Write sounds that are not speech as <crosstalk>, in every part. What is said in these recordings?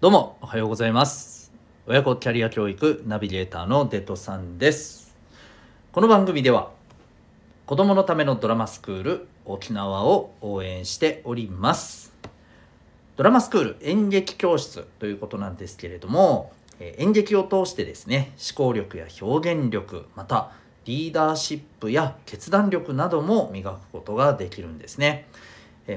どうもおはようございます。親子キャリア教育ナビゲーターのデトさんです。この番組では子供のためのドラマスクール沖縄を応援しております。ドラマスクール演劇教室ということなんですけれども演劇を通してですね思考力や表現力またリーダーシップや決断力なども磨くことができるんですね。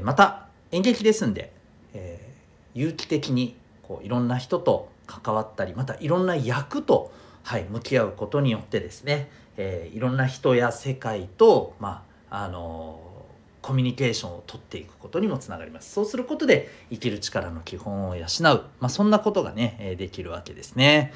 また演劇ですんで、えー、有機的にこういろんな人と関わったりまたいろんな役と、はい、向き合うことによってですね、えー、いろんな人や世界と、まああのー、コミュニケーションをとっていくことにもつながりますそうすることで生きる力の基本を養う、まあ、そんなことがね、できるわけですね。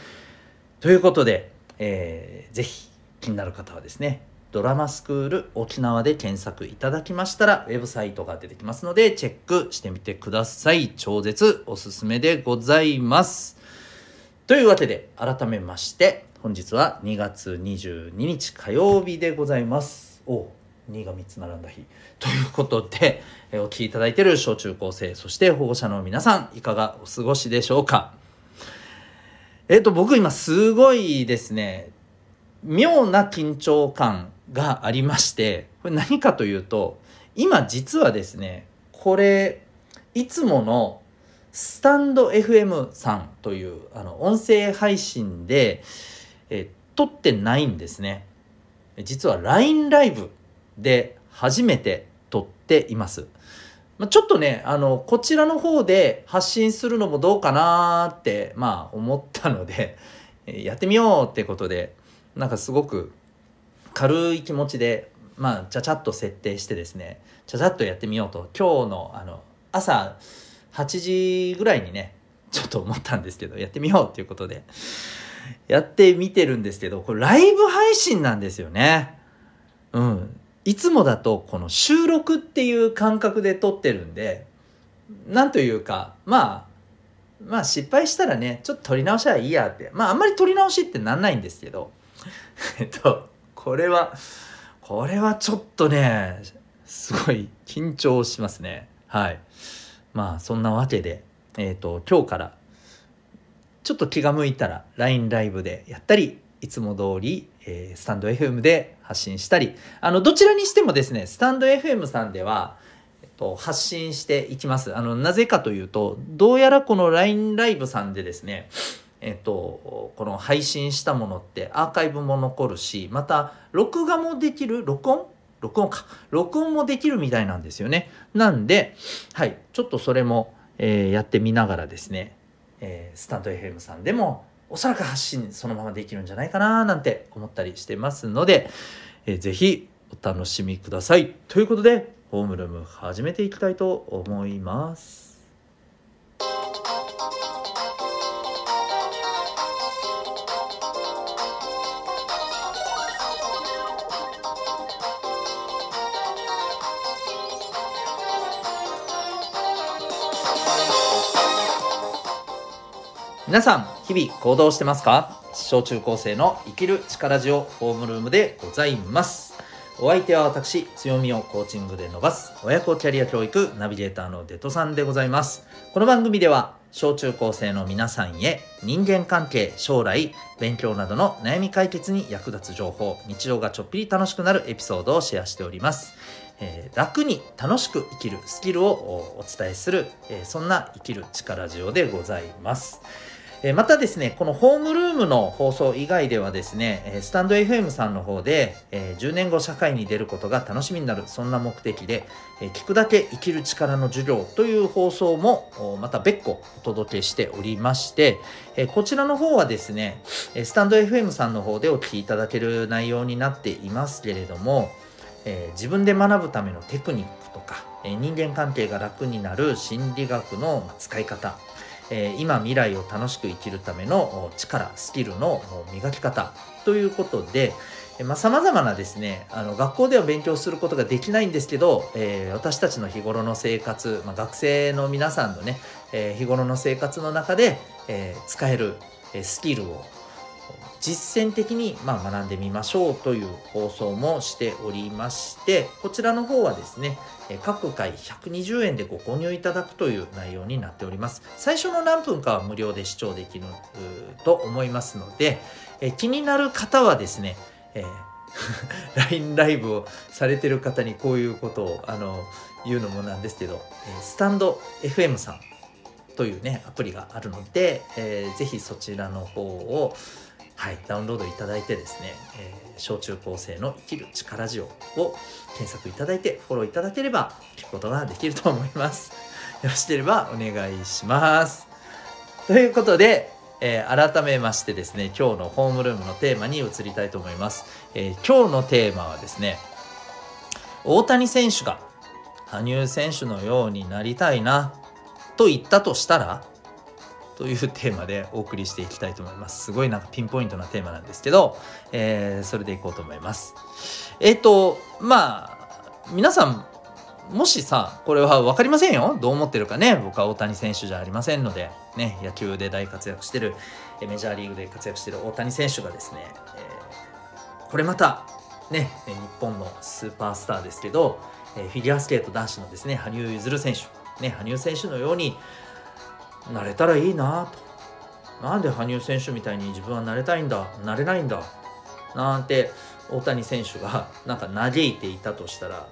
ということで、えー、ぜひ気になる方はですねドラマスクール沖縄で検索いただきましたら、ウェブサイトが出てきますので、チェックしてみてください。超絶おすすめでございます。というわけで、改めまして、本日は2月22日火曜日でございます。お2が3つ並んだ日。ということで、お聴きいただいている小中高生、そして保護者の皆さん、いかがお過ごしでしょうか？えっ、と、僕今すごいですね、妙な緊張感がありましてこれ何かというと今実はですねこれいつものスタンド FM さんというあの音声配信で、え撮ってないんですね。実は LINE ライブで初めて撮っています。まあちょっとねあのこちらの方で発信するのもどうかなってまあ思ったのでやってみようってことでなんかすごく軽い気持ちでまあちゃちゃっと設定してですねちゃちゃっとやってみようと今日のあの朝8時ぐらいにねちょっと思ったんですけどやってみようっていうことでやってみてるんですけどこれライブ配信なんですよね。うん。いつもだとこの収録っていう感覚で撮ってるんでなんというかまあまあ失敗したらねちょっと撮り直しはいいやってまああんまり撮り直しってなんないんですけど <laughs> えっとこれはこれはちょっとねすごい緊張しますねはいまあそんなわけでえっ、ー、と今日からちょっと気が向いたら LINE ライブでやったりいつも通り、えー、スタンド FM で発信したりあのどちらにしてもですねスタンド FM さんではえっと、発信していきます。あの、なぜかというと、どうやらこの LINE ライブさんでですね、えっと、この配信したものってアーカイブも残るし、また、録画もできる、録音？録音か。録音もできるみたいなんですよね。なんで、はい、ちょっとそれも、えー、やってみながらですね、えー、スタンド FM さんでも、おそらく発信そのままできるんじゃないかななんて思ったりしてますので、えー、ぜひお楽しみください。ということで、ホームルーム始めていきたいと思います。皆さん、日々行動してますか？小中高生の生きる力ジオホームルームでございます。お相手は私、強みをコーチングで伸ばす親子キャリア教育ナビゲーターのデトさんでございます。この番組では、小中高生の皆さんへ人間関係、将来、勉強などの悩み解決に役立つ情報、日常がちょっぴり楽しくなるエピソードをシェアしております。えー、楽に楽しく生きるスキルをお伝えする、えー、そんな生きる力ジオでございます。またですね、このホームルームの放送以外ではですね、スタンド FM さんの方で、え10年後社会に出ることが楽しみになる、そんな目的で、聞くだけ生きる力の授業という放送もまた別個お届けしておりまして、こちらの方はですね、スタンド FM さんの方でお聞きいただける内容になっていますけれども、自分で学ぶためのテクニックとか、人間関係が楽になる心理学の使い方、え今未来を楽しく生きるための力スキルの磨き方ということでさまざ、まなですねあの学校では勉強することができないんですけど、えー、私たちの日頃の生活、まあ、学生の皆さんのね、えー、日頃の生活の中で、えー、使えるスキルを実践的にま学んでみましょうという放送もしておりましてこちらの方はですね各回120円でご購入いただくという内容になっております。最初の何分かは無料で視聴できると思いますので気になる方はですね、え <laughs> ー LINE ライブをされてる方にこういうことをあの言うのもなんですけど、えスタンド FM さんというねアプリがあるので、えー、ぜひそちらの方をはい、ダウンロードいただいてですね、えー、小中高生の生きる力ジオを検索いただいてフォローいただければ聞くことができると思います。<laughs> よろしければお願いします。ということで、えー、改めましてですね、今日のホームルームのテーマに移りたいと思います。えー、今日のテーマはですね、大谷選手が羽生選手のようになりたいなと言ったとしたらというテーマでお送りしていきたいと思います。すごいなんかピンポイントなテーマなんですけど、えー、それでいこうと思います。えっ、ー、と、まあ、皆さん、もしさ、これは分かりませんよ。どう思ってるかね。僕は大谷選手じゃありませんので、ね、野球で大活躍してる、メジャーリーグで活躍してる大谷選手がですね、えー、これまた、ね、日本のスーパースターですけど、フィギュアスケート男子のですね、羽生結弦選手、ね、羽生選手のように、なれたらいいなと。なんで羽生選手みたいに自分はなれたいんだ？なれないんだ？なんて大谷選手が <laughs> なんか嘆いていたとしたら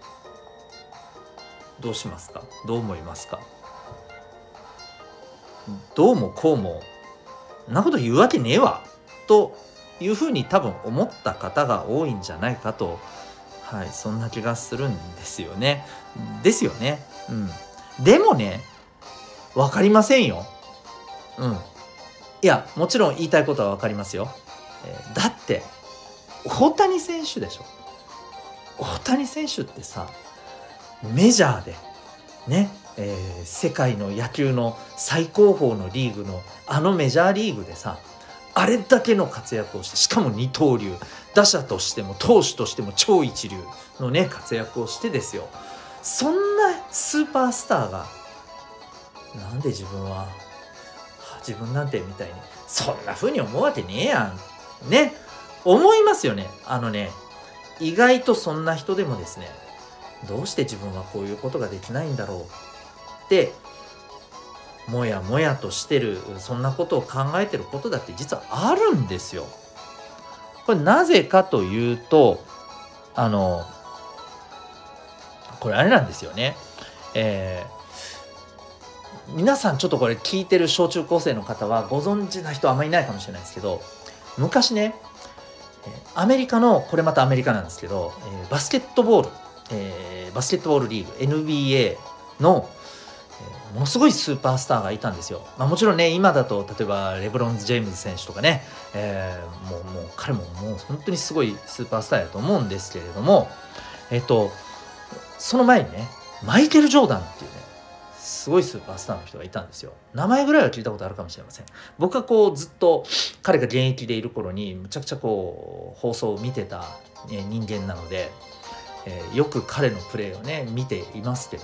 どうしますか？どう思いますか？どうもこうもんなこと言うわけねえわというふうに多分思った方が多いんじゃないかと。はいそんな気がするんですよね。ですよね。うん。でもね分かりませんよ。うん。いや、もちろん言いたいことは分かりますよ。えー、だって、大谷選手でしょ。大谷選手ってさ、メジャーで、ね、えー、世界の野球の最高峰のリーグのあのメジャーリーグでさ、あれだけの活躍をして、しかも二刀流、打者としても投手としても超一流のね、活躍をしてですよ。そんなスーパースターがなんで自分は自分なんてみたいにそんな風に思うわけねえやんね思いますよねあのね意外とそんな人でもですねどうして自分はこういうことができないんだろうってもやもやとしてるそんなことを考えてることだって実はあるんですよ。これなぜかというとあのこれあれなんですよね。えー皆さんちょっとこれ聞いてる小中高生の方はご存知な人あんまりいないかもしれないですけど昔ねアメリカのこれまたアメリカなんですけどバスケットボール、え、バスケットボールリーグ NBA のものすごいスーパースターがいたんですよ。まあ、もちろんね、今だと、例えばレブロン・ジェームズ選手とかね、えー、もう、もう彼ももう本当にすごいスーパースターやと思うんですけれども、えっと、その前にね、マイケル・ジョーダンっていうね、すごいスーパースターの人がいたんですよ。名前ぐらいは聞いたことあるかもしれません。僕はこうずっと彼が現役でいる頃にむちゃくちゃこう放送を見てた、人間なので、えー、よく彼のプレーをね見ていますけど。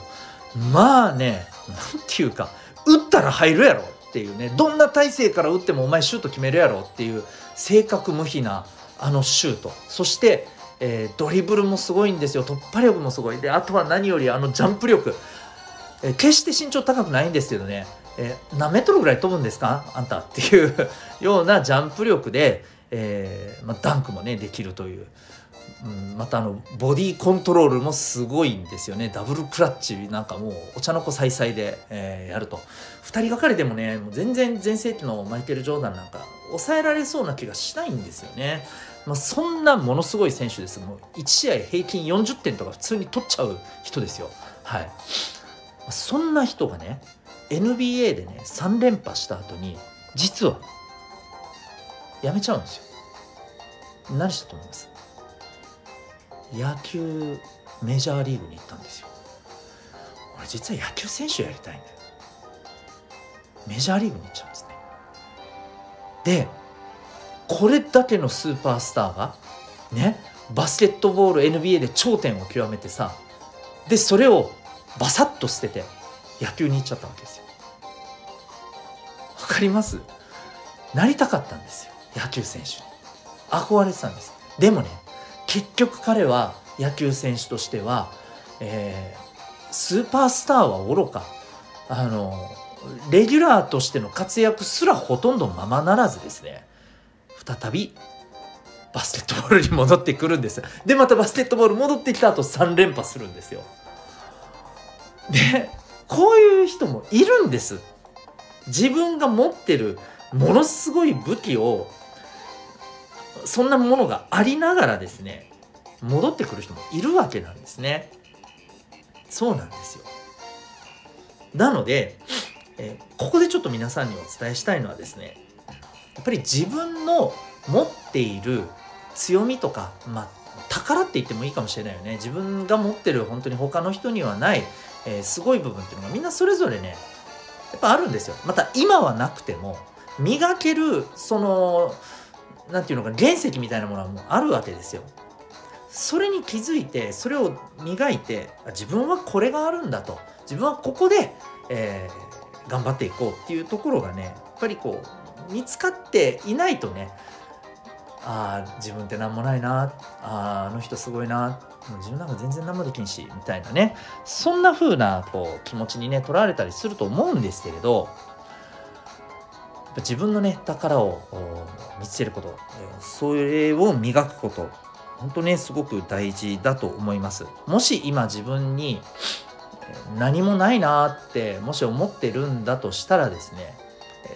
まあね何ていうか打ったら入るやろっていうね。どんな体勢から打ってもお前シュート決めるやろっていう正確無比なあのシュート。そしてえー、ドリブルもすごいんですよ。突破力もすごい。であとは何よりあのジャンプ力。え決して身長高くないんですけどね、え何メートルぐらい飛ぶんですか？あんたっていう <laughs> ようなジャンプ力で、えー、まあ、ダンクもねできるという、うん、またあのボディコントロールもすごいんですよねダブルクラッチなんかもうお茶の子さいさいで、えー、やると2人がかりでもねもう全然全盛期のマイケル・ジョーダンなんか抑えられそうな気がしないんですよね。まあ、そんなものすごい選手です。もう1試合平均40点とか普通に取っちゃう人ですよ。はい。そんな人がね NBA でね3連覇した後に実はやめちゃうんですよ。何したと思います？野球メジャーリーグに行ったんですよ。俺実は野球選手やりたいんだよ。メジャーリーグに行っちゃうんですね。でこれだけのスーパースターがねバスケットボール NBA で頂点を極めてさでそれをバサッと捨てて野球に行っちゃったわけですよ。わかりますなりたかったんですよ野球選手に。憧れてたんですでもね結局彼は野球選手としては、えー、スーパースターはおろかあのレギュラーとしての活躍すらほとんどままならずですね再びバスケットボールに戻ってくるんですでまたバスケットボール戻ってきた後3連覇するんですよでこういう人もいるんです。自分が持ってるものすごい武器をそんなものがありながらですね戻ってくる人もいるわけなんですね。そうなんですよ。なので、えここでちょっと皆さんにお伝えしたいのはですねやっぱり自分の持っている強みとか、まあ、宝って言ってもいいかもしれないよね。自分が持ってる本当に他の人にはない、えー、すごい部分っていうのがみんなそれぞれねやっぱあるんですよ。また今はなくても磨けるその何て言うのか原石みたいなものはもうあるわけですよ。それに気づいてそれを磨いて自分はこれがあるんだと。自分はここで、えー、頑張っていこうっていうところがねやっぱりこう見つかっていないとねああ自分って何もないなああの人すごいな自分なんか全然何もできんしみたいなね。そんな風なこう気持ちにね取られたりすると思うんですけれど自分のね宝を見つけることそれを磨くこと本当ねすごく大事だと思います。もし今自分に何もないなってもし思ってるんだとしたらですね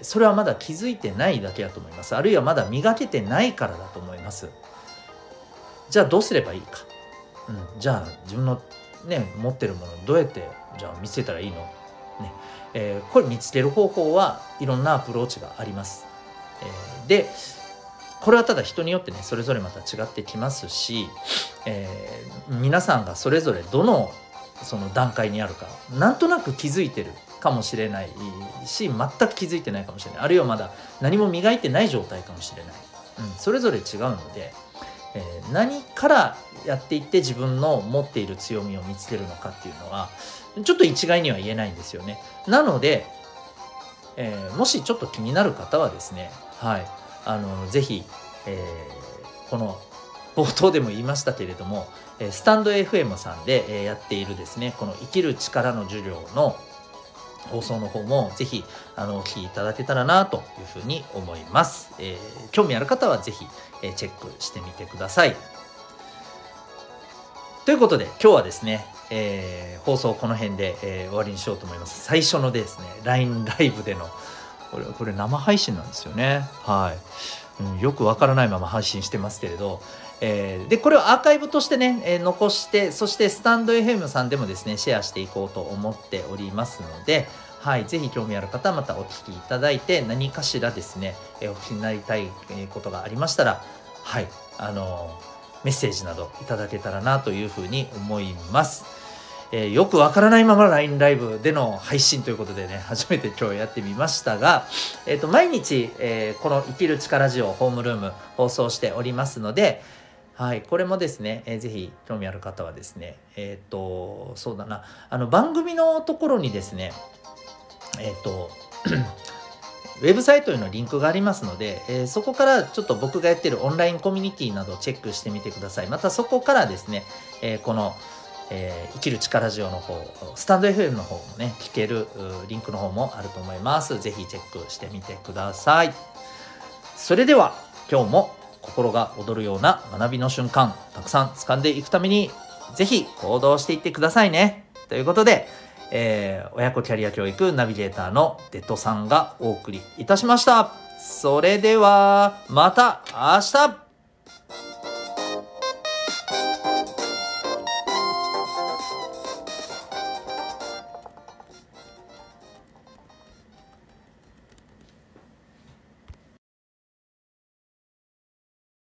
それはまだ気づいてないだけだと思います。あるいはまだ磨けてないからだと思います。じゃあどうすればいいか、うん、じゃあ自分のね持ってるものどうやってじゃあ見せたらいいの？ね。えー、これ見つける方法はいろんなアプローチがあります、えー、でこれはただ人によってねそれぞれまた違ってきますし、えー、皆さんがそれぞれどのその段階にあるかなんとなく気づいてるかもしれないし全く気づいてないかもしれない。あるいはまだ何も磨いてない状態かもしれない、うん、それぞれ違うので、えー、何からやっていって自分の持っている強みを見つけるのかっていうのはちょっと一概には言えないんですよね。なので、えー、もしちょっと気になる方はですねはいあのぜひ、えー、この冒頭でも言いましたけれどもスタンド FM さんでやっているですねこの生きる力の授業の放送の方もぜひあのお聞きいただけたらなというふうに思います、えー、興味ある方はぜひ、えー、チェックしてみてください。ということで今日はですね、えー、放送この辺で、え終わりにしようと思います。最初のですね LINE ライブでのこれこれ生配信なんですよね。はい、うん、よくわからないまま配信してますけれどえー、でこれをアーカイブとしてね、えー、残してそしてスタンド FM さんでもですねシェアしていこうと思っておりますので、はい、ぜひ興味ある方はまたお聞きいただいて何かしらですね、えー、お聞きになりたいことがありましたらはいあのメッセージなどいただけたらなというふうに思います。えー、よくわからないまま LINE ライブでの配信ということでね、<laughs> 初めて今日やってみましたが、えっ、ー、と、毎日、えー、この生きる力ジオホームルーム放送しておりますので、はい、これもですね、えー、ぜひ興味ある方はですね、えっ、と、そうだな、あの番組のところにですね、えっ、と、<clears throat> ウェブサイトへのリンクがありますので、えー、そこからちょっと僕がやってるオンラインコミュニティなどをチェックしてみてください。またそこからですね、えー、この、えー、生きる力ジオの方、スタンド FM の方もね、聞けるリンクの方もあると思います。ぜひチェックしてみてください。それでは、今日も心が躍るような学びの瞬間たくさん掴んでいくためにぜひ行動していってくださいね。ということで、えー、親子キャリア教育ナビゲーターのデトさんがお送りいたしました。それではまた明日。